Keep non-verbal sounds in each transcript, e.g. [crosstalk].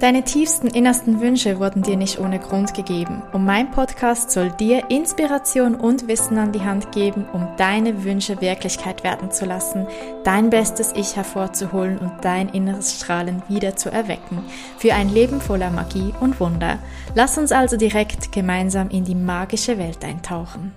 Deine tiefsten innersten Wünsche wurden dir nicht ohne Grund gegeben und mein Podcast soll dir Inspiration und Wissen an die Hand geben, um deine Wünsche Wirklichkeit werden zu lassen, dein bestes Ich hervorzuholen und dein inneres Strahlen wieder zu erwecken, für ein Leben voller Magie und Wunder. Lass uns also direkt gemeinsam in die magische Welt eintauchen.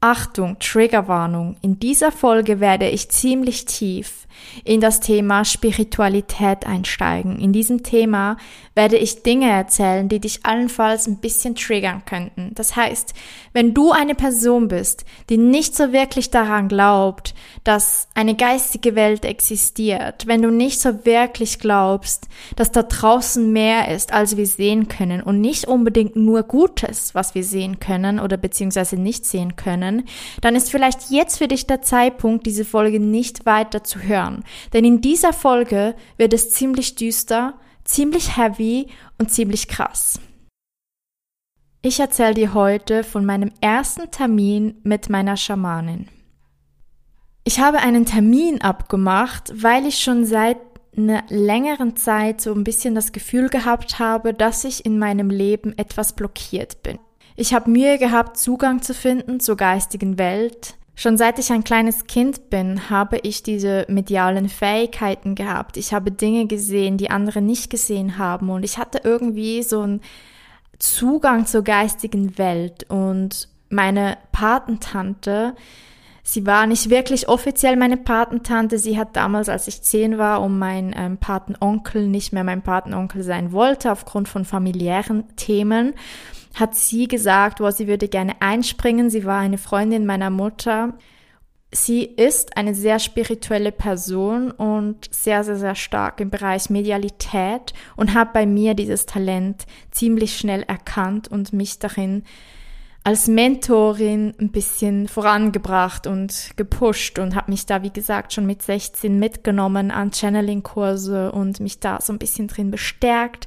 Achtung, Triggerwarnung. In dieser Folge werde ich ziemlich tief in das Thema Spiritualität einsteigen. In diesem Thema werde ich Dinge erzählen, die dich allenfalls ein bisschen triggern könnten. Das heißt, wenn du eine Person bist, die nicht so wirklich daran glaubt, dass eine geistige Welt existiert, wenn du nicht so wirklich glaubst, dass da draußen mehr ist, als wir sehen können und nicht unbedingt nur Gutes, was wir sehen können oder beziehungsweise nicht sehen können, dann ist vielleicht jetzt für dich der Zeitpunkt, diese Folge nicht weiter zu hören hören, denn in dieser Folge wird es ziemlich düster, ziemlich heavy und ziemlich krass. Ich erzähle dir heute von meinem ersten Termin mit meiner Schamanin. Ich habe einen Termin abgemacht, weil ich schon seit einer längeren Zeit so ein bisschen das Gefühl gehabt habe, dass ich in meinem Leben etwas blockiert bin. Ich habe Mühe gehabt, Zugang zu finden zur geistigen Welt. Schon seit ich ein kleines Kind bin, habe ich diese medialen Fähigkeiten gehabt. Ich habe Dinge gesehen, die andere nicht gesehen haben und ich hatte irgendwie so einen Zugang zur geistigen Welt und meine Patentante, sie war nicht wirklich offiziell meine Patentante. Sie hat damals, als ich zehn war, um mein ähm, Patenonkel nicht mehr mein Patenonkel sein wollte, aufgrund von familiären Themen hat sie gesagt, wo sie würde gerne einspringen. Sie war eine Freundin meiner Mutter. Sie ist eine sehr spirituelle Person und sehr, sehr, sehr stark im Bereich Medialität und hat bei mir dieses Talent ziemlich schnell erkannt und mich darin als Mentorin ein bisschen vorangebracht und gepusht und habe mich da, wie gesagt, schon mit 16 mitgenommen an Channeling-Kurse und mich da so ein bisschen drin bestärkt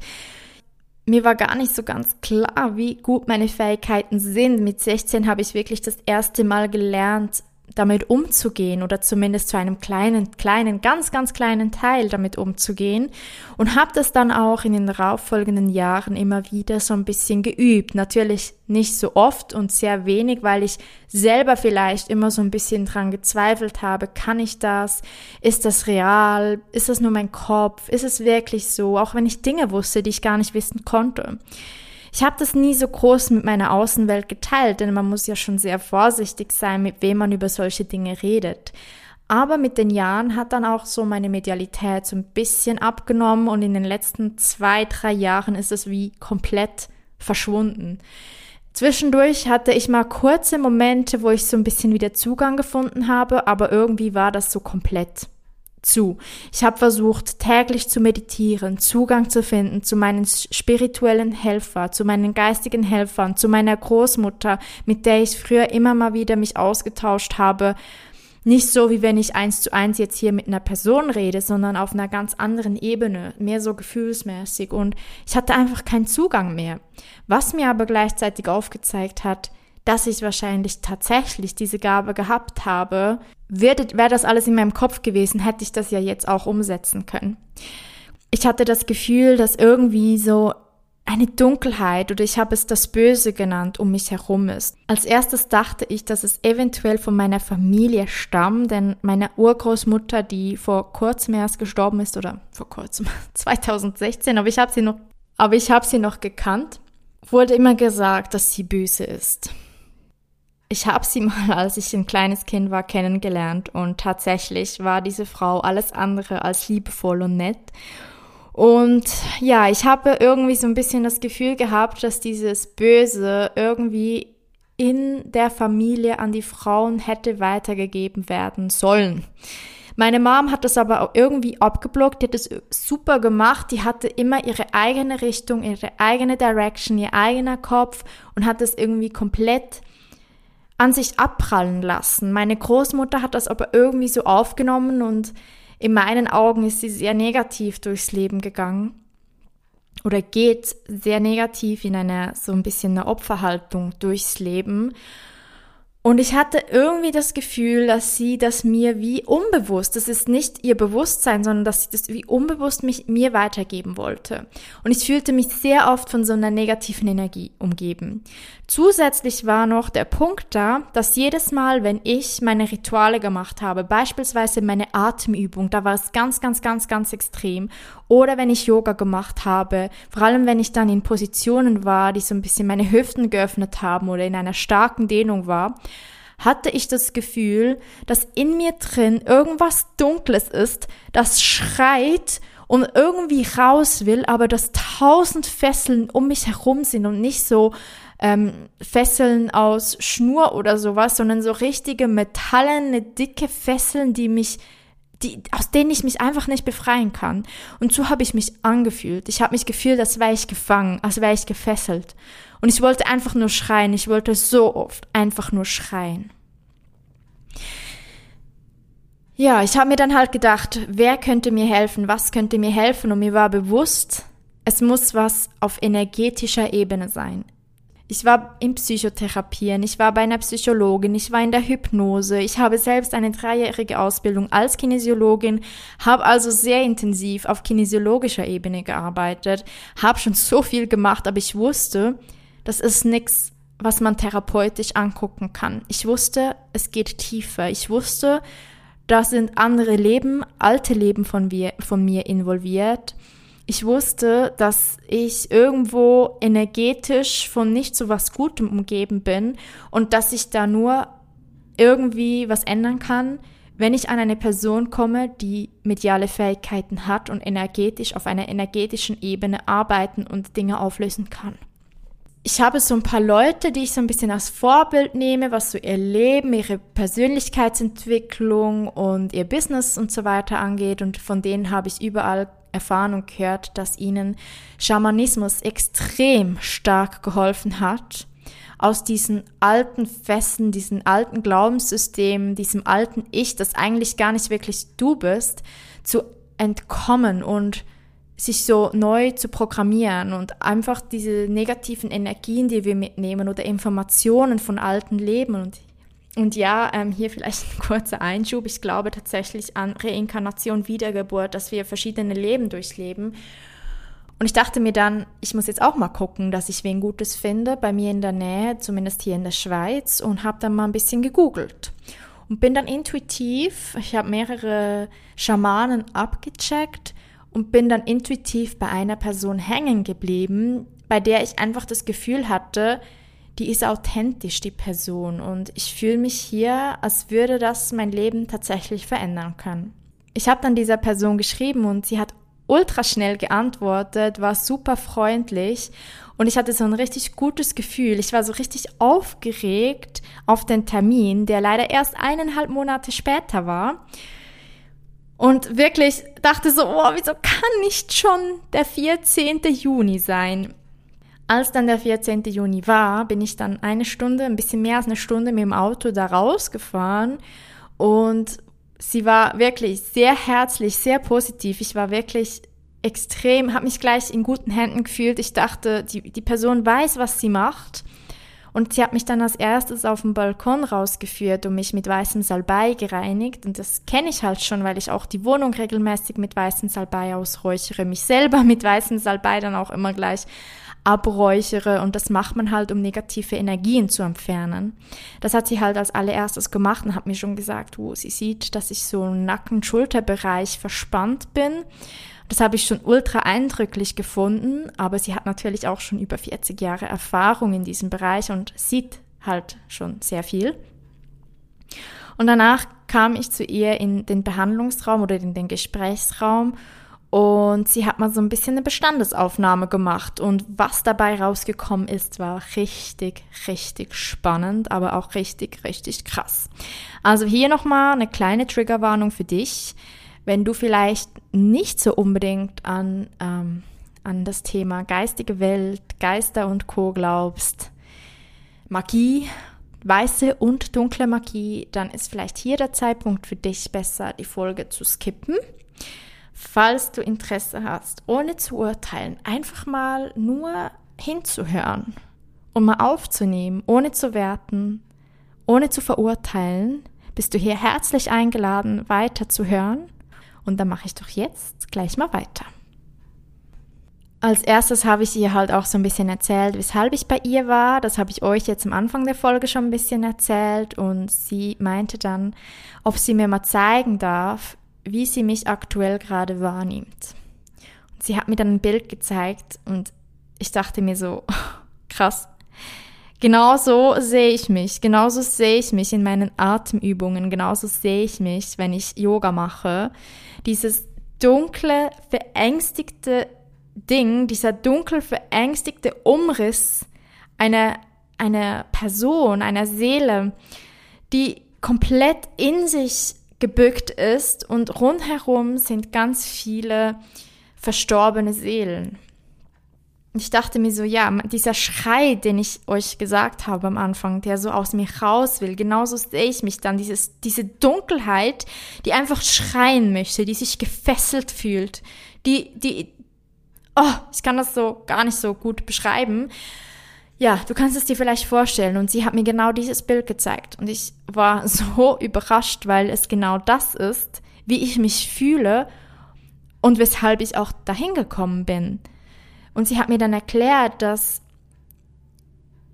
mir war gar nicht so ganz klar, wie gut meine Fähigkeiten sind. Mit 16 habe ich wirklich das erste Mal gelernt, damit umzugehen oder zumindest zu einem kleinen, kleinen, ganz, ganz kleinen Teil damit umzugehen und habe das dann auch in den darauffolgenden Jahren immer wieder so ein bisschen geübt. Natürlich nicht so oft und sehr wenig, weil ich selber vielleicht immer so ein bisschen dran gezweifelt habe, kann ich das? Ist das real? Ist das nur mein Kopf? Ist es wirklich so? Auch wenn ich Dinge wusste, die ich gar nicht wissen konnte. Ich habe das nie so groß mit meiner Außenwelt geteilt, denn man muss ja schon sehr vorsichtig sein, mit wem man über solche Dinge redet. Aber mit den Jahren hat dann auch so meine Medialität so ein bisschen abgenommen und in den letzten zwei, drei Jahren ist es wie komplett verschwunden. Zwischendurch hatte ich mal kurze Momente, wo ich so ein bisschen wieder Zugang gefunden habe, aber irgendwie war das so komplett zu. Ich habe versucht, täglich zu meditieren, Zugang zu finden zu meinen spirituellen Helfer, zu meinen geistigen Helfern, zu meiner Großmutter, mit der ich früher immer mal wieder mich ausgetauscht habe. Nicht so, wie wenn ich eins zu eins jetzt hier mit einer Person rede, sondern auf einer ganz anderen Ebene, mehr so gefühlsmäßig. Und ich hatte einfach keinen Zugang mehr. Was mir aber gleichzeitig aufgezeigt hat, dass ich wahrscheinlich tatsächlich diese Gabe gehabt habe, wäre wär das alles in meinem Kopf gewesen, hätte ich das ja jetzt auch umsetzen können. Ich hatte das Gefühl, dass irgendwie so eine Dunkelheit oder ich habe es das Böse genannt um mich herum ist. Als erstes dachte ich, dass es eventuell von meiner Familie stammt, denn meine Urgroßmutter, die vor kurzem erst gestorben ist oder vor kurzem [laughs] 2016, aber ich habe sie noch, aber ich habe sie noch gekannt, wurde immer gesagt, dass sie böse ist. Ich habe sie [laughs] mal, als ich ein kleines Kind war, kennengelernt und tatsächlich war diese Frau alles andere als liebevoll und nett. Und ja, ich habe irgendwie so ein bisschen das Gefühl gehabt, dass dieses Böse irgendwie in der Familie an die Frauen hätte weitergegeben werden sollen. Meine Mom hat das aber irgendwie abgeblockt, die hat es super gemacht, die hatte immer ihre eigene Richtung, ihre eigene Direction, ihr eigener Kopf und hat das irgendwie komplett an sich abprallen lassen. Meine Großmutter hat das aber irgendwie so aufgenommen und in meinen Augen ist sie sehr negativ durchs Leben gegangen oder geht sehr negativ in einer so ein bisschen eine Opferhaltung durchs Leben. Und ich hatte irgendwie das Gefühl, dass sie das mir wie unbewusst, das ist nicht ihr Bewusstsein, sondern dass sie das wie unbewusst mich, mir weitergeben wollte. Und ich fühlte mich sehr oft von so einer negativen Energie umgeben. Zusätzlich war noch der Punkt da, dass jedes Mal, wenn ich meine Rituale gemacht habe, beispielsweise meine Atemübung, da war es ganz, ganz, ganz, ganz extrem, oder wenn ich Yoga gemacht habe, vor allem wenn ich dann in Positionen war, die so ein bisschen meine Hüften geöffnet haben oder in einer starken Dehnung war, hatte ich das Gefühl, dass in mir drin irgendwas Dunkles ist, das schreit und irgendwie raus will, aber dass tausend Fesseln um mich herum sind und nicht so ähm, Fesseln aus Schnur oder sowas, sondern so richtige metallene, dicke Fesseln, die mich die, aus denen ich mich einfach nicht befreien kann. Und so habe ich mich angefühlt. Ich habe mich gefühlt, als wäre ich gefangen, als wäre ich gefesselt. Und ich wollte einfach nur schreien. Ich wollte so oft einfach nur schreien. Ja, ich habe mir dann halt gedacht, wer könnte mir helfen, was könnte mir helfen und mir war bewusst, es muss was auf energetischer Ebene sein. Ich war in Psychotherapien, ich war bei einer Psychologin, ich war in der Hypnose, ich habe selbst eine dreijährige Ausbildung als Kinesiologin, habe also sehr intensiv auf kinesiologischer Ebene gearbeitet, habe schon so viel gemacht, aber ich wusste, das ist nichts, was man therapeutisch angucken kann. Ich wusste, es geht tiefer. Ich wusste, da sind andere Leben, alte Leben von, mir, von mir involviert ich wusste, dass ich irgendwo energetisch von nicht so was Gutem umgeben bin und dass ich da nur irgendwie was ändern kann, wenn ich an eine Person komme, die mediale Fähigkeiten hat und energetisch auf einer energetischen Ebene arbeiten und Dinge auflösen kann. Ich habe so ein paar Leute, die ich so ein bisschen als Vorbild nehme, was so ihr Leben, ihre Persönlichkeitsentwicklung und ihr Business und so weiter angeht und von denen habe ich überall erfahren und gehört, dass ihnen Schamanismus extrem stark geholfen hat, aus diesen alten Festen, diesen alten Glaubenssystemen, diesem alten Ich, das eigentlich gar nicht wirklich du bist, zu entkommen und sich so neu zu programmieren und einfach diese negativen Energien, die wir mitnehmen oder Informationen von alten Leben und und ja, ähm, hier vielleicht ein kurzer Einschub. Ich glaube tatsächlich an Reinkarnation, Wiedergeburt, dass wir verschiedene Leben durchleben. Und ich dachte mir dann, ich muss jetzt auch mal gucken, dass ich wen Gutes finde, bei mir in der Nähe, zumindest hier in der Schweiz, und habe dann mal ein bisschen gegoogelt. Und bin dann intuitiv, ich habe mehrere Schamanen abgecheckt und bin dann intuitiv bei einer Person hängen geblieben, bei der ich einfach das Gefühl hatte, die ist authentisch, die Person. Und ich fühle mich hier, als würde das mein Leben tatsächlich verändern können. Ich habe dann dieser Person geschrieben und sie hat ultra schnell geantwortet, war super freundlich und ich hatte so ein richtig gutes Gefühl. Ich war so richtig aufgeregt auf den Termin, der leider erst eineinhalb Monate später war. Und wirklich dachte so, oh, wieso kann nicht schon der 14. Juni sein? Als dann der 14. Juni war, bin ich dann eine Stunde, ein bisschen mehr als eine Stunde mit dem Auto da rausgefahren und sie war wirklich sehr herzlich, sehr positiv. Ich war wirklich extrem, habe mich gleich in guten Händen gefühlt. Ich dachte, die, die Person weiß, was sie macht. Und sie hat mich dann als erstes auf den Balkon rausgeführt und mich mit weißem Salbei gereinigt. Und das kenne ich halt schon, weil ich auch die Wohnung regelmäßig mit weißem Salbei ausräuchere, mich selber mit weißem Salbei dann auch immer gleich abräuchere und das macht man halt, um negative Energien zu entfernen. Das hat sie halt als allererstes gemacht und hat mir schon gesagt, wo sie sieht, dass ich so im Nacken-Schulterbereich verspannt bin. Das habe ich schon ultra eindrücklich gefunden, aber sie hat natürlich auch schon über 40 Jahre Erfahrung in diesem Bereich und sieht halt schon sehr viel. Und danach kam ich zu ihr in den Behandlungsraum oder in den Gesprächsraum und sie hat mal so ein bisschen eine Bestandesaufnahme gemacht. Und was dabei rausgekommen ist, war richtig, richtig spannend, aber auch richtig, richtig krass. Also hier nochmal eine kleine Triggerwarnung für dich. Wenn du vielleicht nicht so unbedingt an, ähm, an das Thema geistige Welt, Geister und Co glaubst, Magie, weiße und dunkle Magie, dann ist vielleicht hier der Zeitpunkt für dich besser, die Folge zu skippen. Falls du Interesse hast, ohne zu urteilen, einfach mal nur hinzuhören und mal aufzunehmen, ohne zu werten, ohne zu verurteilen, bist du hier herzlich eingeladen, weiter zu hören. Und dann mache ich doch jetzt gleich mal weiter. Als erstes habe ich ihr halt auch so ein bisschen erzählt, weshalb ich bei ihr war. Das habe ich euch jetzt am Anfang der Folge schon ein bisschen erzählt. Und sie meinte dann, ob sie mir mal zeigen darf, wie sie mich aktuell gerade wahrnimmt. Und sie hat mir dann ein Bild gezeigt und ich dachte mir so, [laughs] krass. Genauso sehe ich mich, genauso sehe ich mich in meinen Atemübungen, genauso sehe ich mich, wenn ich Yoga mache. Dieses dunkle, verängstigte Ding, dieser dunkel, verängstigte Umriss einer, einer Person, einer Seele, die komplett in sich gebückt ist und rundherum sind ganz viele verstorbene Seelen ich dachte mir so, ja, dieser Schrei, den ich euch gesagt habe am Anfang, der so aus mir raus will, genauso sehe ich mich dann, dieses, diese Dunkelheit, die einfach schreien möchte, die sich gefesselt fühlt, die, die, oh, ich kann das so gar nicht so gut beschreiben. Ja, du kannst es dir vielleicht vorstellen und sie hat mir genau dieses Bild gezeigt und ich war [laughs] so überrascht, weil es genau das ist, wie ich mich fühle und weshalb ich auch dahin gekommen bin. Und sie hat mir dann erklärt, dass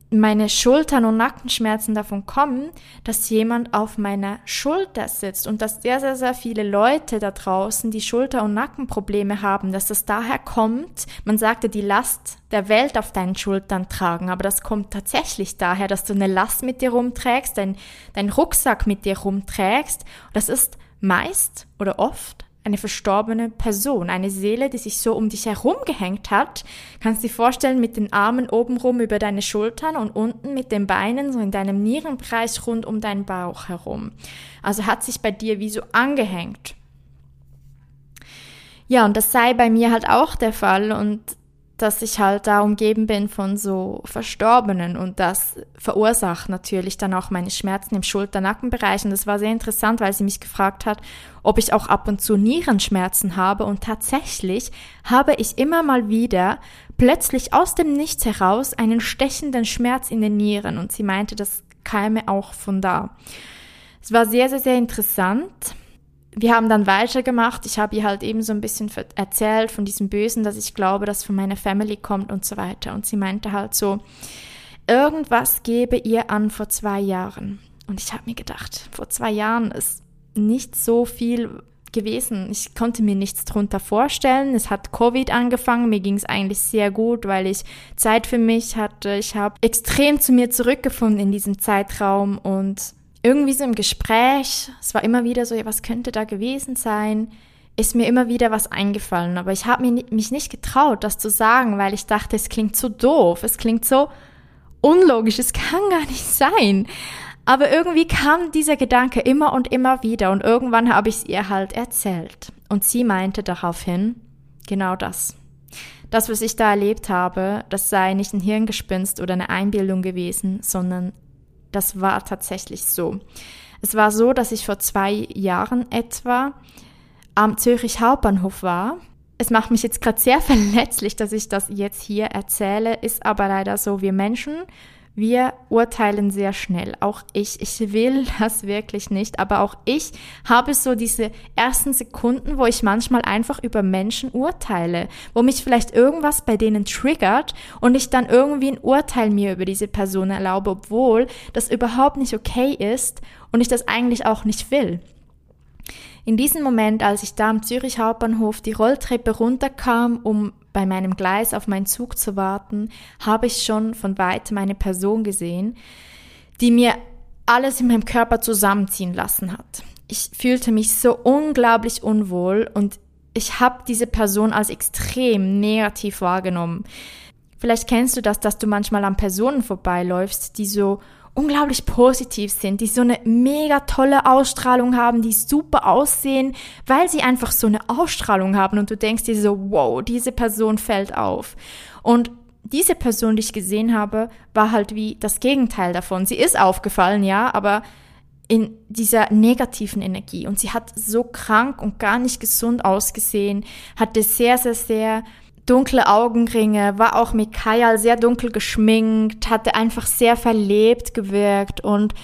meine Schultern und Nackenschmerzen davon kommen, dass jemand auf meiner Schulter sitzt und dass sehr, sehr, sehr viele Leute da draußen, die Schulter- und Nackenprobleme haben, dass das daher kommt, man sagte, die Last der Welt auf deinen Schultern tragen, aber das kommt tatsächlich daher, dass du eine Last mit dir rumträgst, dein, dein Rucksack mit dir rumträgst. Das ist meist oder oft eine verstorbene Person, eine Seele, die sich so um dich herum gehängt hat. Kannst du dir vorstellen, mit den Armen obenrum über deine Schultern und unten mit den Beinen so in deinem Nierenbereich rund um deinen Bauch herum. Also hat sich bei dir wie so angehängt. Ja, und das sei bei mir halt auch der Fall und dass ich halt da umgeben bin von so Verstorbenen und das verursacht natürlich dann auch meine Schmerzen im Schulter-Nackenbereich und das war sehr interessant, weil sie mich gefragt hat, ob ich auch ab und zu Nierenschmerzen habe. Und tatsächlich habe ich immer mal wieder plötzlich aus dem Nichts heraus einen stechenden Schmerz in den Nieren. Und sie meinte, das käme auch von da. Es war sehr, sehr, sehr interessant wir haben dann weitergemacht. Ich habe ihr halt eben so ein bisschen erzählt von diesem Bösen, dass ich glaube, dass von meiner Family kommt und so weiter. Und sie meinte halt so, irgendwas gebe ihr an vor zwei Jahren. Und ich habe mir gedacht, vor zwei Jahren ist nicht so viel gewesen. Ich konnte mir nichts drunter vorstellen. Es hat Covid angefangen. Mir ging es eigentlich sehr gut, weil ich Zeit für mich hatte. Ich habe extrem zu mir zurückgefunden in diesem Zeitraum und irgendwie so im Gespräch, es war immer wieder so, ja, was könnte da gewesen sein, ist mir immer wieder was eingefallen. Aber ich habe mich nicht getraut, das zu sagen, weil ich dachte, es klingt so doof, es klingt so unlogisch, es [laughs] kann gar nicht sein. Aber irgendwie kam dieser Gedanke immer und immer wieder und irgendwann habe ich es ihr halt erzählt. Und sie meinte daraufhin genau das. Das, was ich da erlebt habe, das sei nicht ein Hirngespinst oder eine Einbildung gewesen, sondern das war tatsächlich so. Es war so, dass ich vor zwei Jahren etwa am Zürich Hauptbahnhof war. Es macht mich jetzt gerade sehr [laughs] verletzlich, dass ich das jetzt hier erzähle, ist aber leider so, wir Menschen wir urteilen sehr schnell. Auch ich, ich will [laughs] das wirklich nicht, aber auch ich habe so diese ersten Sekunden, wo ich manchmal einfach über Menschen urteile, wo mich vielleicht irgendwas bei denen triggert und ich dann irgendwie ein Urteil mir über diese Person erlaube, obwohl das überhaupt nicht okay ist und ich das eigentlich auch nicht will. In diesem Moment, als ich da am Zürich Hauptbahnhof die Rolltreppe runterkam, um bei meinem Gleis auf meinen Zug zu warten, habe ich schon von weitem eine Person gesehen, die mir alles in meinem Körper zusammenziehen lassen hat. Ich fühlte mich so unglaublich unwohl und ich habe diese Person als extrem negativ wahrgenommen. Vielleicht kennst du das, dass du manchmal an Personen vorbeiläufst, die so unglaublich positiv sind, die so eine mega tolle Ausstrahlung haben, die super aussehen, weil sie einfach so eine Ausstrahlung haben und du denkst dir so, wow, diese Person fällt auf. Und diese Person, die ich gesehen habe, war halt wie das Gegenteil davon. Sie ist aufgefallen, ja, aber in dieser negativen Energie. Und sie hat so krank und gar nicht gesund ausgesehen, hatte sehr, sehr, sehr dunkle Augenringe, war auch mit Kajal sehr dunkel geschminkt, hatte einfach sehr verlebt gewirkt und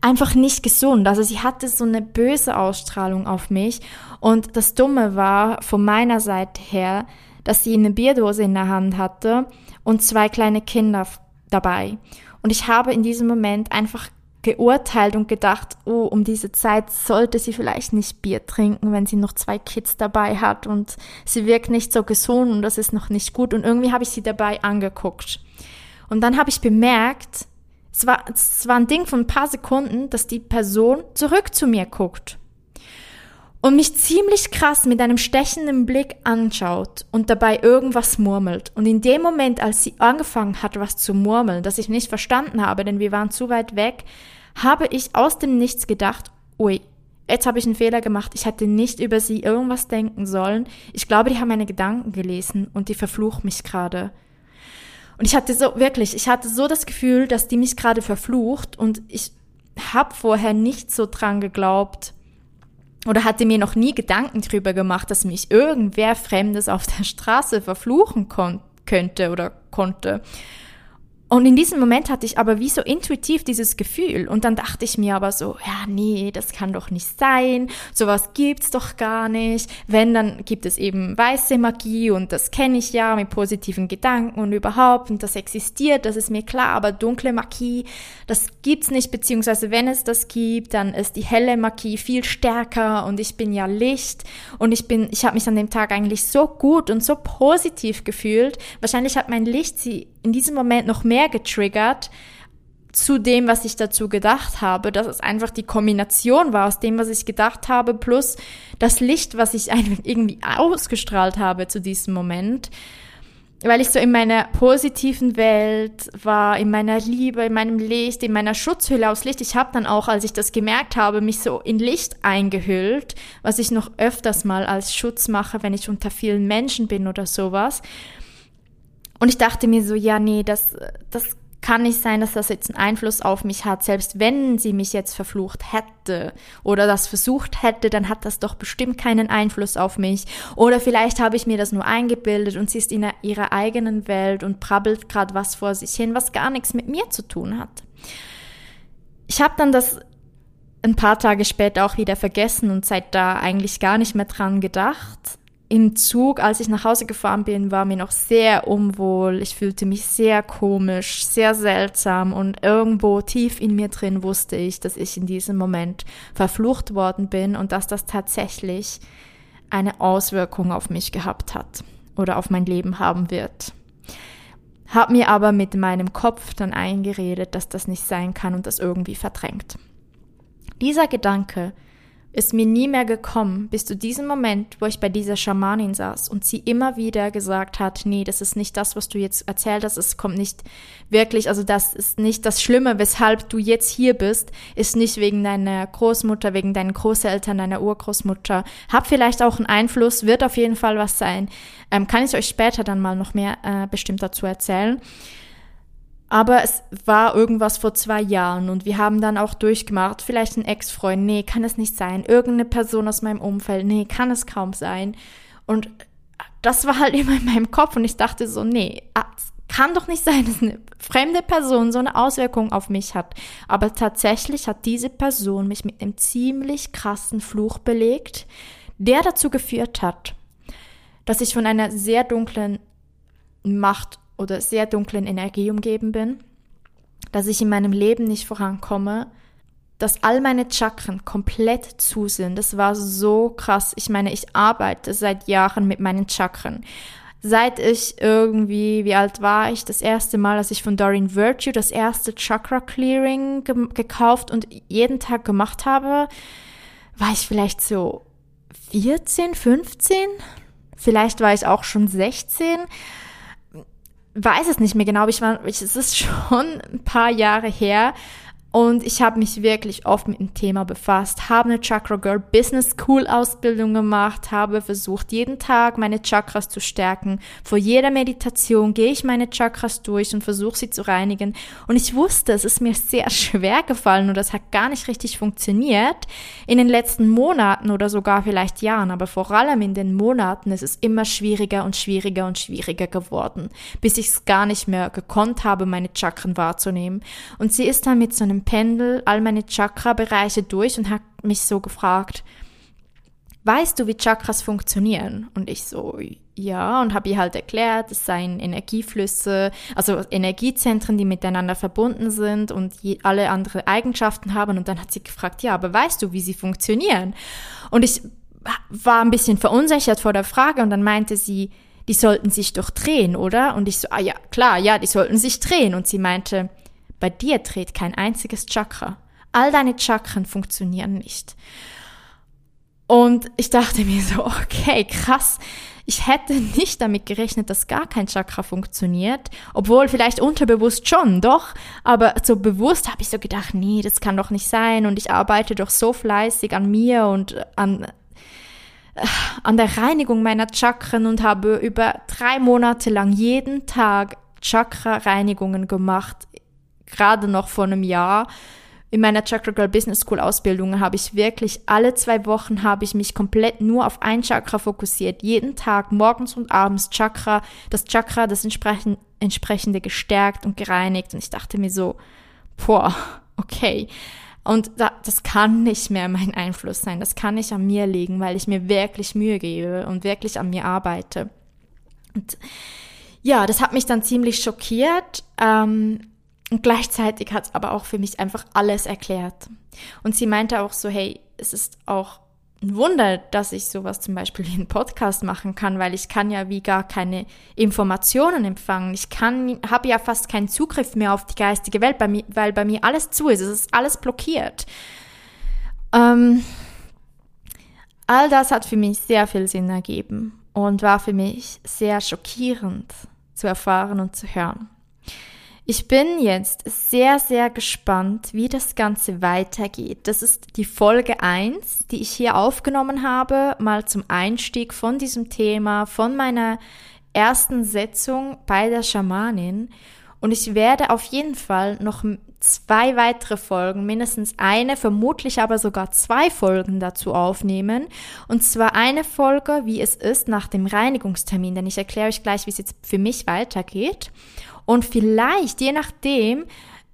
einfach nicht gesund. Also sie hatte so eine böse Ausstrahlung auf mich. Und das Dumme war von meiner Seite her, dass sie eine Bierdose in der Hand hatte und zwei kleine Kinder dabei. Und ich habe in diesem Moment einfach geurteilt und gedacht, oh, um diese Zeit sollte sie vielleicht nicht Bier trinken, wenn sie noch zwei Kids dabei hat und sie wirkt nicht so gesund und das ist noch nicht gut. Und irgendwie habe ich sie dabei angeguckt. Und dann habe ich bemerkt, es war, es war ein Ding von ein paar Sekunden, dass die Person zurück zu mir guckt und mich ziemlich krass mit einem stechenden Blick anschaut und dabei irgendwas murmelt. Und in dem Moment, als sie angefangen hat, was zu murmeln, das ich nicht verstanden habe, denn wir waren zu weit weg, habe ich aus dem Nichts gedacht, ui, jetzt habe ich einen Fehler gemacht, ich hätte nicht über sie irgendwas denken sollen. Ich glaube, die haben meine Gedanken gelesen und die verflucht mich gerade. Und ich hatte so, wirklich, ich hatte so das Gefühl, dass die mich gerade verflucht und ich habe vorher nicht so dran geglaubt oder hatte mir noch nie Gedanken drüber gemacht, dass mich irgendwer Fremdes auf der Straße verfluchen könnte oder konnte. Und in diesem Moment hatte ich aber wie so intuitiv dieses Gefühl. Und dann dachte ich mir aber so, ja, nee, das kann doch nicht sein. Sowas gibt's doch gar nicht. Wenn, dann gibt es eben weiße Magie und das kenne ich ja mit positiven Gedanken und überhaupt. Und das existiert, das ist mir klar. Aber dunkle Magie, das gibt's nicht. Beziehungsweise wenn es das gibt, dann ist die helle Magie viel stärker und ich bin ja Licht. Und ich bin, ich habe mich an dem Tag eigentlich so gut und so positiv gefühlt. Wahrscheinlich hat mein Licht sie in diesem Moment noch mehr getriggert zu dem, was ich dazu gedacht habe, dass es einfach die Kombination war aus dem, was ich gedacht habe, plus das Licht, was ich irgendwie ausgestrahlt habe zu diesem Moment. Weil ich so in meiner positiven Welt war, in meiner Liebe, in meinem Licht, in meiner Schutzhülle aus Licht. Ich habe dann auch, als ich das gemerkt habe, mich so in Licht eingehüllt, was ich noch öfters mal als Schutz mache, wenn ich unter vielen Menschen bin oder sowas. Und ich dachte mir so, ja, nee, das, das kann nicht sein, dass das jetzt einen Einfluss auf mich hat. Selbst wenn sie mich jetzt verflucht hätte oder das versucht hätte, dann hat das doch bestimmt keinen Einfluss auf mich. Oder vielleicht habe ich mir das nur eingebildet und sie ist in ihrer eigenen Welt und prabbelt gerade was vor sich hin, was gar nichts mit mir zu tun hat. Ich habe dann das ein paar Tage später auch wieder vergessen und seit da eigentlich gar nicht mehr dran gedacht im Zug, als ich nach Hause gefahren bin, war mir noch sehr unwohl. Ich fühlte mich sehr komisch, sehr seltsam und irgendwo tief in mir drin wusste ich, dass ich in diesem Moment verflucht worden bin und dass das tatsächlich eine Auswirkung auf mich gehabt hat oder auf mein Leben haben wird. Hab mir aber mit meinem Kopf dann eingeredet, dass das nicht sein kann und das irgendwie verdrängt. Dieser Gedanke ist mir nie mehr gekommen, bis zu diesem Moment, wo ich bei dieser Schamanin saß und sie immer wieder gesagt hat, nee, das ist nicht das, was du jetzt erzählt hast, es kommt nicht wirklich, also das ist nicht das Schlimme, weshalb du jetzt hier bist, ist nicht wegen deiner Großmutter, wegen deinen Großeltern, deiner Urgroßmutter, hab vielleicht auch einen Einfluss, wird auf jeden Fall was sein, ähm, kann ich euch später dann mal noch mehr äh, bestimmt dazu erzählen. Aber es war irgendwas vor zwei Jahren und wir haben dann auch durchgemacht, vielleicht ein Ex-Freund, nee, kann es nicht sein. Irgendeine Person aus meinem Umfeld, nee, kann es kaum sein. Und das war halt [laughs] immer in meinem Kopf und ich dachte so, nee, ah, kann doch nicht sein, dass eine fremde Person so eine Auswirkung auf mich hat. Aber tatsächlich hat diese Person mich mit einem ziemlich krassen Fluch belegt, der dazu geführt hat, dass ich von einer sehr dunklen Macht oder sehr dunklen Energie umgeben bin, dass ich in meinem Leben nicht vorankomme, dass all meine Chakren komplett zu sind. Das war so krass. Ich meine, ich arbeite seit Jahren mit meinen Chakren. Seit ich irgendwie, wie alt war ich, das erste Mal, als ich von Doreen Virtue das erste Chakra Clearing ge gekauft und jeden Tag gemacht habe, war ich vielleicht so 14, 15? Vielleicht war ich auch schon 16 weiß es nicht mehr genau, aber ich war, ich, es ist schon ein paar Jahre her. Und ich habe mich wirklich oft mit dem Thema befasst, habe eine Chakra Girl Business School Ausbildung gemacht, habe versucht, jeden Tag meine Chakras zu stärken. Vor jeder Meditation gehe ich meine Chakras durch und versuche sie zu reinigen. Und ich wusste, es ist mir sehr [laughs] schwer gefallen und das hat gar nicht richtig funktioniert in den letzten Monaten oder sogar vielleicht Jahren. Aber vor allem in den Monaten ist es immer schwieriger und schwieriger und schwieriger geworden, bis ich es gar nicht mehr gekonnt habe, meine Chakren wahrzunehmen. Und sie ist dann mit so einem Pendel all meine Chakra-Bereiche durch und hat mich so gefragt, weißt du, wie Chakras funktionieren? Und ich so, ja, und habe ihr halt erklärt, es seien Energieflüsse, also Energiezentren, die miteinander verbunden sind und alle andere Eigenschaften haben. Und dann hat sie gefragt, ja, aber weißt du, wie sie funktionieren? Und ich war ein bisschen verunsichert vor der Frage und dann meinte sie, die sollten sich doch drehen, oder? Und ich so, ah ja, klar, ja, die sollten sich drehen. Und sie meinte, bei dir dreht kein einziges Chakra. All deine Chakren funktionieren nicht. Und ich dachte mir so, [laughs] okay, krass. Ich hätte nicht damit gerechnet, dass gar kein Chakra funktioniert, obwohl vielleicht unterbewusst schon, doch, aber so bewusst habe ich so gedacht, nee, das kann doch nicht sein und ich arbeite doch so fleißig an mir und an äh, an der Reinigung meiner Chakren und habe über drei Monate lang jeden Tag Chakra-Reinigungen gemacht gerade noch vor einem Jahr in meiner Chakra Girl Business School Ausbildung habe ich wirklich alle zwei Wochen habe ich mich komplett nur auf ein Chakra fokussiert. Jeden Tag, morgens und abends Chakra, das Chakra, das entsprechend, entsprechende gestärkt und gereinigt. Und ich dachte mir so, boah, okay. Und da, das kann nicht mehr mein Einfluss sein. Das kann nicht an mir liegen, weil ich mir wirklich Mühe gebe und wirklich an mir arbeite. Und ja, das hat mich dann ziemlich schockiert. Ähm, und gleichzeitig hat es aber auch für mich einfach alles erklärt. Und sie meinte auch so, hey, es ist auch ein Wunder, dass ich sowas zum Beispiel wie einen Podcast machen kann, weil ich kann ja wie gar keine Informationen empfangen. Ich kann, habe ja fast keinen Zugriff mehr auf die geistige Welt, bei mir, weil bei mir alles zu ist. Es ist alles blockiert. Ähm, all das hat für mich sehr viel Sinn ergeben und war für mich sehr schockierend zu erfahren und zu hören. Ich bin jetzt sehr, sehr gespannt, wie das Ganze weitergeht. Das ist die Folge 1, die ich hier aufgenommen habe, mal zum Einstieg von diesem Thema, von meiner ersten Setzung bei der Schamanin. Und ich werde auf jeden Fall noch zwei weitere Folgen, mindestens eine, vermutlich aber sogar zwei Folgen dazu aufnehmen. Und zwar eine Folge, wie es ist nach dem Reinigungstermin, denn ich erkläre euch gleich, wie es jetzt für mich weitergeht. Und vielleicht, je nachdem,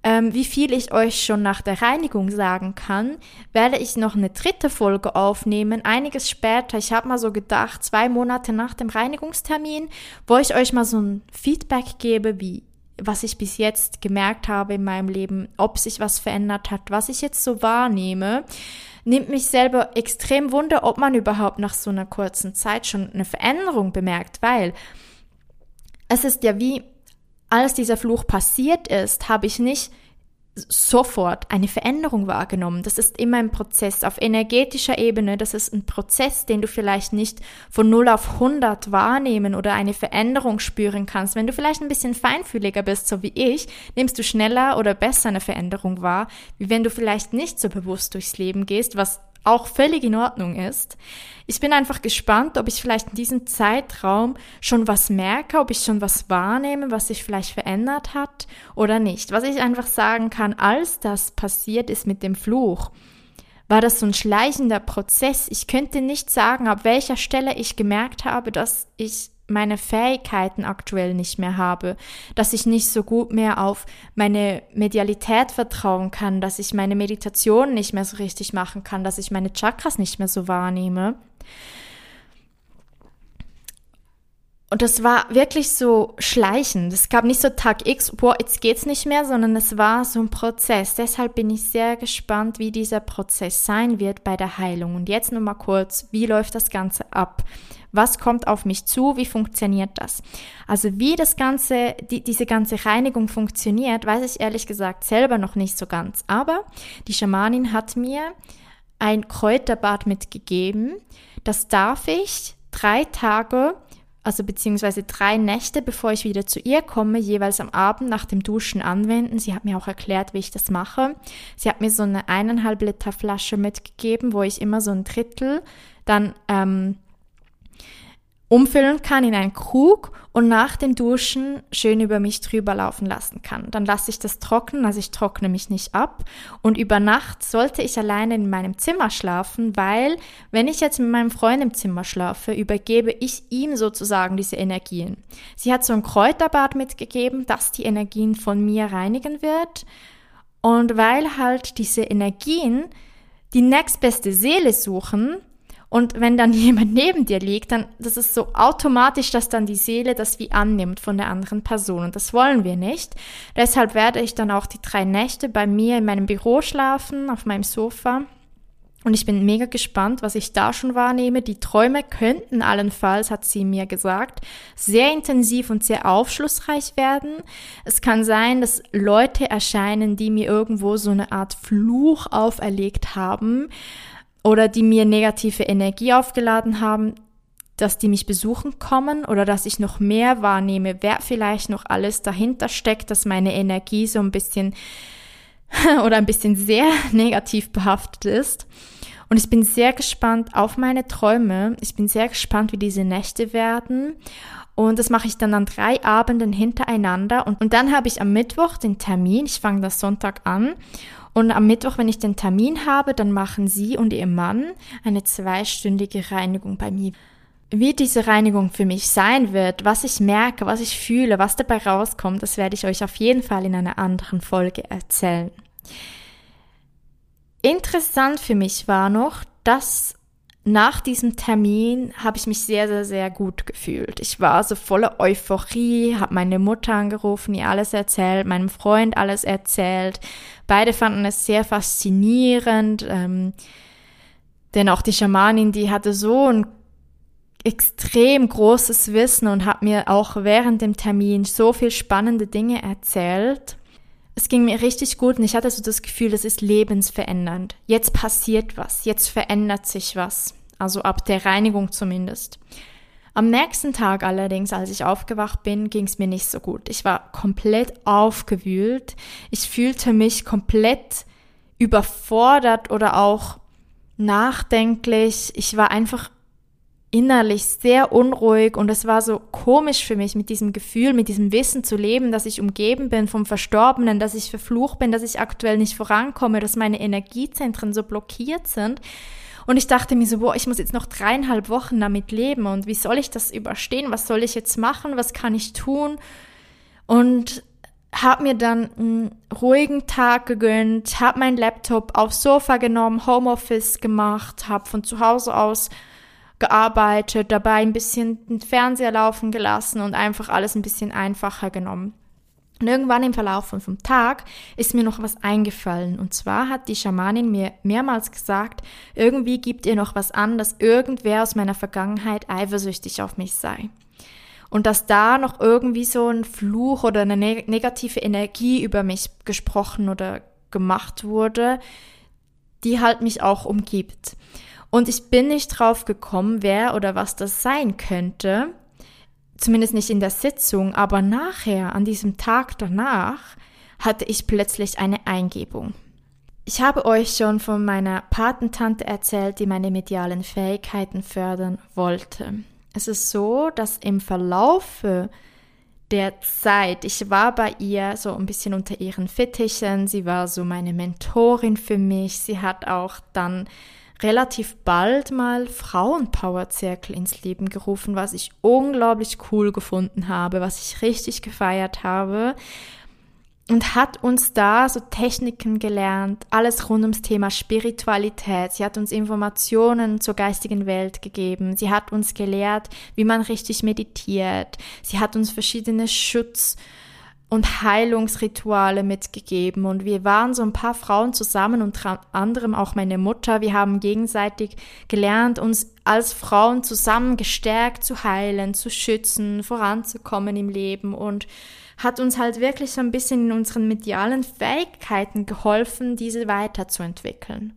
ähm, wie viel ich euch schon nach der Reinigung sagen kann, werde ich noch eine dritte Folge aufnehmen, einiges später. Ich habe mal so gedacht, zwei Monate nach dem Reinigungstermin, wo ich euch mal so ein Feedback gebe, wie was ich bis jetzt gemerkt habe in meinem Leben, ob sich was verändert hat, was ich jetzt so wahrnehme. Nimmt mich selber extrem wunder, ob man überhaupt nach so einer kurzen Zeit schon eine Veränderung bemerkt, weil es ist ja wie als dieser Fluch passiert ist, habe ich nicht sofort eine Veränderung wahrgenommen. Das ist immer ein Prozess auf energetischer Ebene. Das ist ein Prozess, den du vielleicht nicht von 0 auf 100 wahrnehmen oder eine Veränderung spüren kannst. Wenn du vielleicht ein bisschen feinfühliger bist, so wie ich, nimmst du schneller oder besser eine Veränderung wahr, wie wenn du vielleicht nicht so bewusst durchs Leben gehst, was auch völlig in Ordnung ist. Ich bin einfach gespannt, ob ich vielleicht in diesem Zeitraum schon was merke, ob ich schon was wahrnehme, was sich vielleicht verändert hat oder nicht. Was ich einfach sagen kann, als das passiert ist mit dem Fluch, war das so ein schleichender Prozess. Ich könnte nicht sagen, ab welcher Stelle ich gemerkt habe, dass ich meine Fähigkeiten aktuell nicht mehr habe, dass ich nicht so gut mehr auf meine Medialität vertrauen kann, dass ich meine Meditation nicht mehr so richtig machen kann, dass ich meine Chakras nicht mehr so wahrnehme. Und das war wirklich so schleichend. Es gab nicht so Tag X, boah, jetzt geht's nicht mehr, sondern es war so ein Prozess. Deshalb bin ich sehr gespannt, wie dieser Prozess sein wird bei der Heilung. Und jetzt nur mal kurz, wie läuft das Ganze ab? Was kommt auf mich zu? Wie funktioniert das? Also wie das ganze, die, diese ganze Reinigung funktioniert, weiß ich ehrlich gesagt selber noch nicht so ganz. Aber die Schamanin hat mir ein Kräuterbad mitgegeben. Das darf ich drei Tage also beziehungsweise drei Nächte, bevor ich wieder zu ihr komme, jeweils am Abend nach dem Duschen anwenden. Sie hat mir auch erklärt, wie ich das mache. Sie hat mir so eine eineinhalb Liter Flasche mitgegeben, wo ich immer so ein Drittel dann ähm, umfüllen kann in einen Krug und nach dem Duschen schön über mich drüber laufen lassen kann. Dann lasse ich das trocknen, also ich trockne mich nicht ab. Und über Nacht sollte ich alleine in meinem Zimmer schlafen, weil wenn ich jetzt mit meinem Freund im Zimmer schlafe, übergebe ich ihm sozusagen diese Energien. Sie hat so ein Kräuterbad mitgegeben, das die Energien von mir reinigen wird. Und weil halt diese Energien die nächstbeste Seele suchen, und wenn dann [laughs] jemand neben dir liegt, dann das ist so automatisch, dass dann die Seele das wie annimmt von der anderen Person. Und das wollen wir nicht. Deshalb werde ich dann auch die drei Nächte bei mir in meinem Büro schlafen, auf meinem Sofa. Und ich bin mega gespannt, was ich da schon wahrnehme. Die Träume könnten allenfalls, hat sie mir gesagt, sehr intensiv und sehr aufschlussreich werden. Es kann sein, dass Leute erscheinen, die mir irgendwo so eine Art Fluch auferlegt haben oder die mir negative Energie aufgeladen haben, dass die mich besuchen kommen oder dass ich noch mehr wahrnehme, wer vielleicht noch alles dahinter steckt, dass meine Energie so ein bisschen [laughs] oder ein bisschen sehr [laughs] negativ behaftet ist. Und ich bin sehr gespannt auf meine Träume. Ich bin sehr gespannt, wie diese Nächte werden. Und das mache ich dann an drei Abenden hintereinander. Und, und dann habe ich am Mittwoch den Termin. Ich fange das Sonntag an. Und am Mittwoch, wenn ich den Termin habe, dann machen sie und ihr Mann eine zweistündige Reinigung bei mir. Wie diese Reinigung für mich sein wird, was ich merke, was ich fühle, was dabei rauskommt, das werde ich euch auf jeden Fall in einer anderen Folge erzählen. Interessant für mich war noch, dass nach diesem Termin habe ich mich sehr, sehr, sehr gut gefühlt. Ich war so voller Euphorie, habe meine Mutter angerufen, ihr alles erzählt, meinem Freund alles erzählt. Beide fanden es sehr faszinierend, ähm, denn auch die Schamanin, die hatte so ein extrem großes Wissen und hat mir auch während dem Termin so viel spannende Dinge erzählt. Es ging mir richtig gut und ich hatte so das Gefühl, das ist lebensverändernd. Jetzt passiert was, jetzt verändert sich was. Also ab der Reinigung zumindest. Am nächsten Tag allerdings, als ich aufgewacht bin, ging es mir nicht so gut. Ich war komplett aufgewühlt. Ich fühlte mich komplett überfordert oder auch nachdenklich. Ich war einfach innerlich sehr unruhig und es war so komisch für mich, mit diesem Gefühl, mit diesem Wissen zu leben, dass ich umgeben bin vom Verstorbenen, dass ich verflucht bin, dass ich aktuell nicht vorankomme, dass meine Energiezentren so blockiert sind. Und ich dachte mir so, boah, ich muss jetzt noch dreieinhalb Wochen damit leben und wie soll ich das überstehen? Was soll ich jetzt machen? Was kann ich tun? Und habe mir dann einen ruhigen Tag gegönnt, habe meinen Laptop aufs Sofa genommen, Homeoffice gemacht, habe von zu Hause aus gearbeitet, dabei ein bisschen den Fernseher laufen gelassen und einfach alles ein bisschen einfacher genommen. Und irgendwann im Verlauf vom Tag ist mir noch was eingefallen. Und zwar hat die Schamanin mir mehrmals gesagt, irgendwie gibt ihr noch was an, dass irgendwer aus meiner Vergangenheit eifersüchtig auf mich sei. Und dass da noch irgendwie so ein Fluch oder eine negative Energie über mich gesprochen oder gemacht wurde, die halt mich auch umgibt. Und ich bin nicht drauf gekommen, wer oder was das sein könnte. Zumindest nicht in der Sitzung, aber nachher, an diesem Tag danach, hatte ich plötzlich eine Eingebung. Ich habe euch schon von meiner Patentante erzählt, die meine medialen Fähigkeiten fördern wollte. Es ist so, dass im Verlaufe der Zeit, ich war bei ihr so ein bisschen unter ihren Fittichen, sie war so meine Mentorin für mich, sie hat auch dann relativ bald mal Frauenpower-Zirkel ins Leben gerufen, was ich unglaublich cool gefunden habe, was ich richtig gefeiert habe und hat uns da so Techniken gelernt, alles rund ums Thema Spiritualität. Sie hat uns Informationen zur geistigen Welt gegeben. Sie hat uns gelehrt, wie man richtig meditiert. Sie hat uns verschiedene Schutz- und Heilungsrituale mitgegeben. Und wir waren so ein paar Frauen zusammen, unter anderem auch meine Mutter. Wir haben gegenseitig gelernt, uns als Frauen zusammen gestärkt zu heilen, zu schützen, voranzukommen im Leben und hat uns halt wirklich so ein bisschen in unseren medialen Fähigkeiten geholfen, diese weiterzuentwickeln.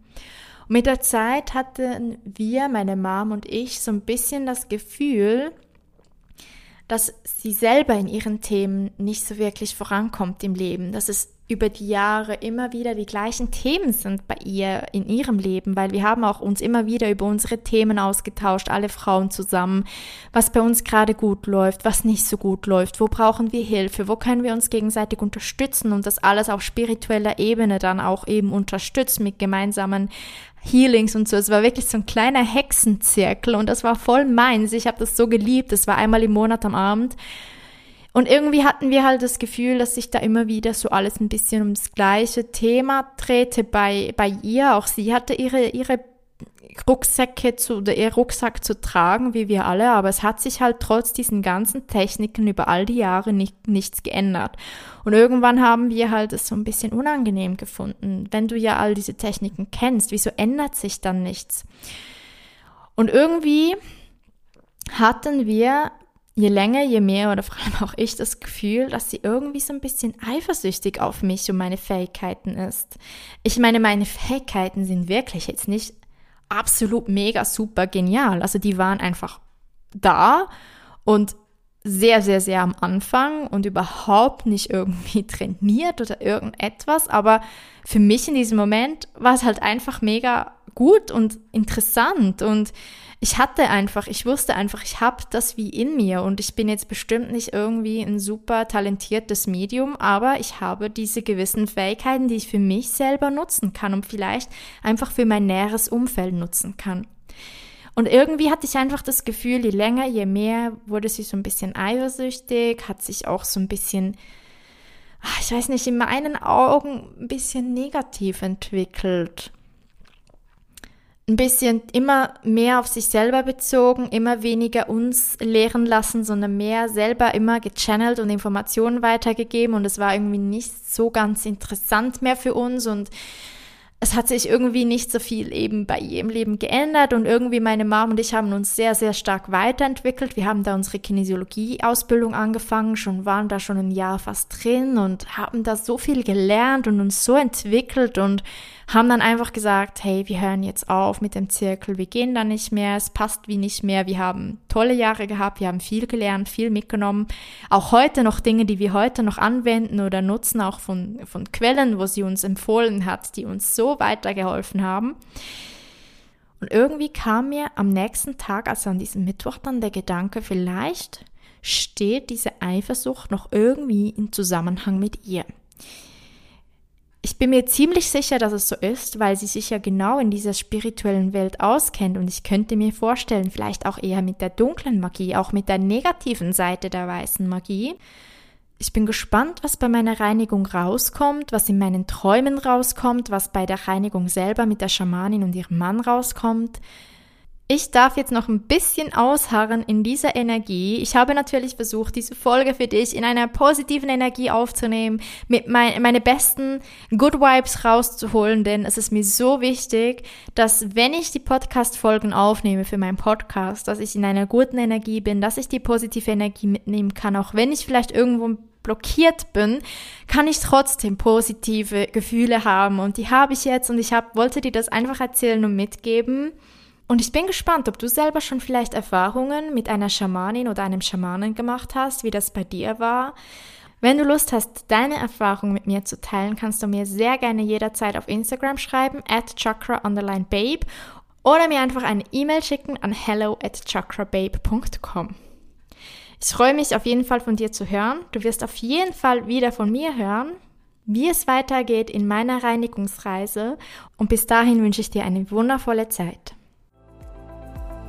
Und mit der Zeit hatten wir, meine Mom und ich, so ein bisschen das Gefühl, dass sie selber in ihren Themen nicht so wirklich vorankommt im Leben, dass es über die Jahre immer wieder die gleichen Themen sind bei ihr in ihrem Leben, weil wir haben auch uns immer wieder über unsere Themen ausgetauscht, alle Frauen zusammen, was bei uns gerade gut läuft, was nicht so gut läuft, wo brauchen wir Hilfe, wo können wir uns gegenseitig unterstützen und das alles auf spiritueller Ebene dann auch eben unterstützen mit gemeinsamen Healings und so. Es war wirklich so ein kleiner Hexenzirkel und das war voll meins. Ich habe das so geliebt. Es war einmal im Monat am Abend. Und irgendwie hatten wir halt das Gefühl, dass sich da immer wieder so alles ein bisschen ums gleiche Thema drehte bei, bei ihr. Auch sie hatte ihre, ihre Rucksäcke zu, oder ihr Rucksack zu tragen, wie wir alle, aber es hat sich halt trotz diesen ganzen Techniken über all die Jahre nicht, nichts geändert. Und irgendwann haben wir halt es so ein bisschen unangenehm gefunden. Wenn du ja all diese Techniken kennst, wieso ändert sich dann nichts? Und irgendwie hatten wir je länger, je mehr oder vor allem auch ich das Gefühl, dass sie irgendwie so ein bisschen eifersüchtig auf mich und meine Fähigkeiten ist. Ich meine, meine Fähigkeiten sind wirklich jetzt nicht absolut mega super genial. Also die waren einfach da und sehr, sehr, sehr am Anfang und überhaupt nicht irgendwie [laughs] trainiert oder irgendetwas. Aber für mich in diesem Moment war es halt einfach mega gut und interessant. Und ich hatte einfach, ich wusste einfach, ich habe das wie in mir. Und ich bin jetzt bestimmt nicht irgendwie ein super talentiertes Medium, aber ich habe diese gewissen Fähigkeiten, die ich für mich selber nutzen kann und vielleicht einfach für mein näheres Umfeld nutzen kann. Und irgendwie hatte ich einfach das Gefühl, je länger, je mehr wurde sie so ein bisschen eifersüchtig, hat sich auch so ein bisschen, ah, ich weiß nicht, in meinen Augen ein bisschen negativ entwickelt ein bisschen immer mehr auf sich selber bezogen, immer weniger uns lehren lassen, sondern mehr selber immer gechannelt und Informationen weitergegeben. Und es war irgendwie nicht so ganz interessant mehr für uns. Und es hat sich irgendwie nicht so viel eben bei ihrem Leben geändert. Und irgendwie meine Mom und ich haben uns sehr, sehr stark weiterentwickelt. Wir haben da unsere Kinesiologie-Ausbildung angefangen, schon waren da schon ein Jahr fast drin und haben da so viel gelernt und uns so entwickelt. Und haben dann einfach gesagt, hey, wir hören jetzt auf mit dem Zirkel, wir gehen da nicht mehr, es passt wie nicht mehr, wir haben tolle Jahre gehabt, wir haben viel gelernt, viel mitgenommen, auch heute noch Dinge, die wir heute noch anwenden oder nutzen, auch von, von Quellen, wo sie uns empfohlen hat, die uns so weitergeholfen haben. Und irgendwie kam mir am nächsten Tag, also an diesem Mittwoch, dann der Gedanke, vielleicht steht diese Eifersucht noch irgendwie in Zusammenhang mit ihr. Ich bin mir ziemlich sicher, dass es so ist, weil sie sich ja genau in dieser spirituellen Welt auskennt und ich könnte mir vorstellen, vielleicht auch eher mit der dunklen Magie, auch mit der negativen Seite der weißen Magie. Ich bin gespannt, was bei meiner Reinigung rauskommt, was in meinen Träumen rauskommt, was bei der Reinigung selber mit der Schamanin und ihrem Mann rauskommt. Ich darf jetzt noch ein bisschen ausharren in dieser Energie. Ich habe natürlich versucht, diese Folge für dich in einer positiven Energie aufzunehmen, mit mein, meine besten Good Vibes rauszuholen, denn es ist mir so wichtig, dass wenn ich die Podcast-Folgen aufnehme für meinen Podcast, dass ich in einer guten Energie bin, dass ich die positive Energie mitnehmen kann, auch wenn ich vielleicht irgendwo blockiert bin, kann ich trotzdem positive Gefühle haben und die habe ich jetzt und ich hab, wollte dir das einfach erzählen und mitgeben. Und ich bin gespannt, ob du selber schon vielleicht Erfahrungen mit einer Schamanin oder einem Schamanen gemacht hast, wie das bei dir war. Wenn du Lust hast, deine Erfahrung mit mir zu teilen, kannst du mir sehr gerne jederzeit auf Instagram schreiben, at chakra_babe oder mir einfach eine E-Mail schicken an hello at chakrababe.com. Ich freue mich auf jeden Fall von dir zu hören. Du wirst auf jeden Fall wieder von mir hören, wie es weitergeht in meiner Reinigungsreise und bis dahin wünsche ich dir eine wundervolle Zeit.